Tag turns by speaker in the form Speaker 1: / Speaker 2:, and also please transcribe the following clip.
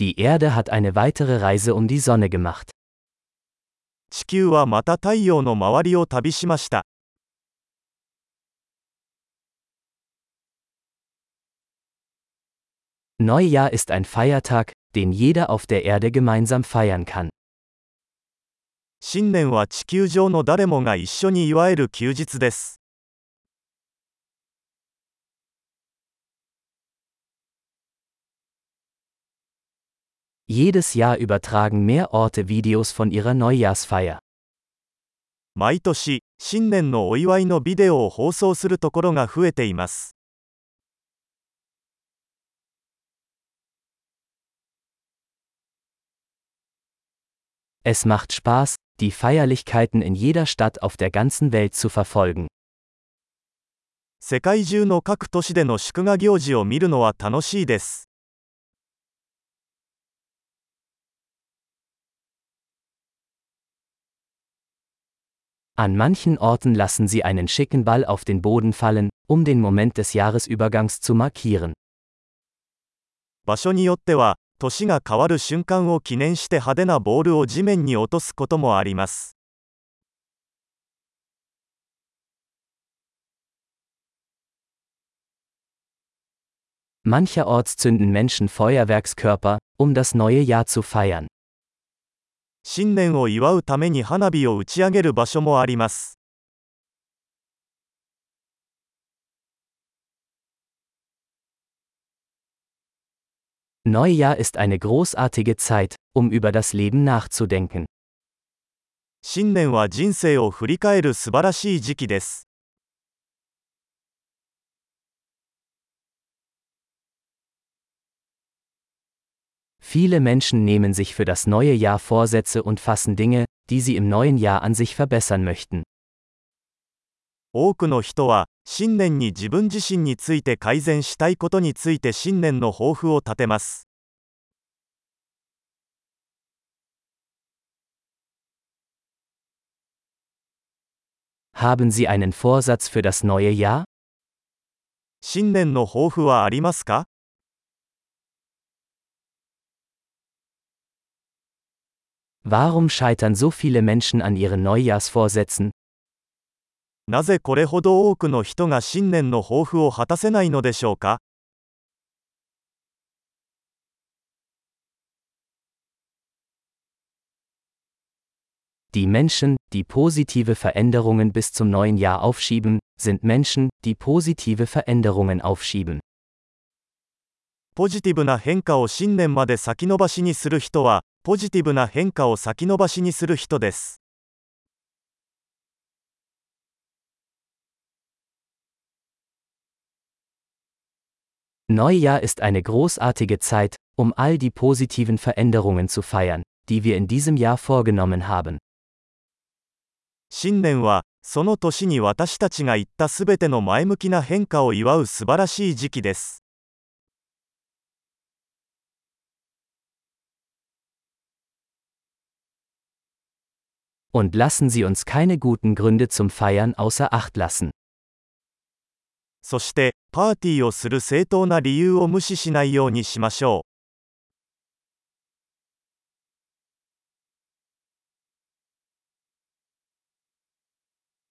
Speaker 1: Die Erde hat eine weitere Reise um die Sonne gemacht.
Speaker 2: 地球はまた太陽の周りを旅しました
Speaker 1: Neujahr ist ein Feiertag, den jeder auf der Erde gemeinsam feiern kann.
Speaker 2: 新年は地球上の誰もが一緒に祝える休日です
Speaker 1: Jedes Jahr übertragen mehr Orte Videos von ihrer Neujahrsfeier.
Speaker 2: 毎年新年のお祝いのビデオを放送するところが増えています
Speaker 1: Es macht Spaß, die Feierlichkeiten in jeder Stadt auf der ganzen Welt zu verfolgen.
Speaker 2: 世界中の各都市での祝賀行事を見るのは楽しいです
Speaker 1: An manchen Orten lassen sie einen schicken Ball auf den Boden fallen, um den Moment des Jahresübergangs zu markieren.
Speaker 2: 場所によっては年が変わる瞬間を記念して派手なボールを地面に落とすこともあります
Speaker 1: Mancherorts zünden Menschen Feuerwerkskörper, um das neue Jahr zu feiern.
Speaker 2: 新年を祝うために花火を打ち上げる場所もあります
Speaker 1: Neujahr ist eine großartige Zeit, um über das Leben nachzudenken.
Speaker 2: 新年は人生を振り返る素晴らしい時期です
Speaker 1: Viele Menschen nehmen sich für das neue Jahr Vorsätze und fassen Dinge, die sie im neuen Jahr an sich verbessern möchten.
Speaker 2: 多くの人は新年に自分自身について改善したいことについて新年の抱負を立てます
Speaker 1: Haben Sie einen Vorsatz für das neue Jahr?
Speaker 2: 新年の抱負はありますか
Speaker 1: Warum scheitern so viele Menschen an ihren Neujahrsvorsätzen?
Speaker 2: なぜこれほど多くの人が新年の抱負を果たせないのでしょうか
Speaker 1: Die Menschen, die positive Veränderungen bis zum neuen Jahr aufschieben, sind Menschen, die positive Veränderungen aufschieben.
Speaker 2: ポジティブな変化を新年まで先延ばしにする人は ポジティブな変化を先延ばしにする人です
Speaker 1: Neujahr ist eine großartige Zeit, um all die positiven Veränderungen zu feiern, die wir in diesem Jahr vorgenommen haben.
Speaker 2: 新年はその年に私たちが言ったすべての前向きな変化を祝う素晴らしい時期です
Speaker 1: Und lassen Sie uns keine guten Gründe zum Feiern außer Acht lassen.
Speaker 2: そしてパーティーをする正当な理由を無視しないようにしましょう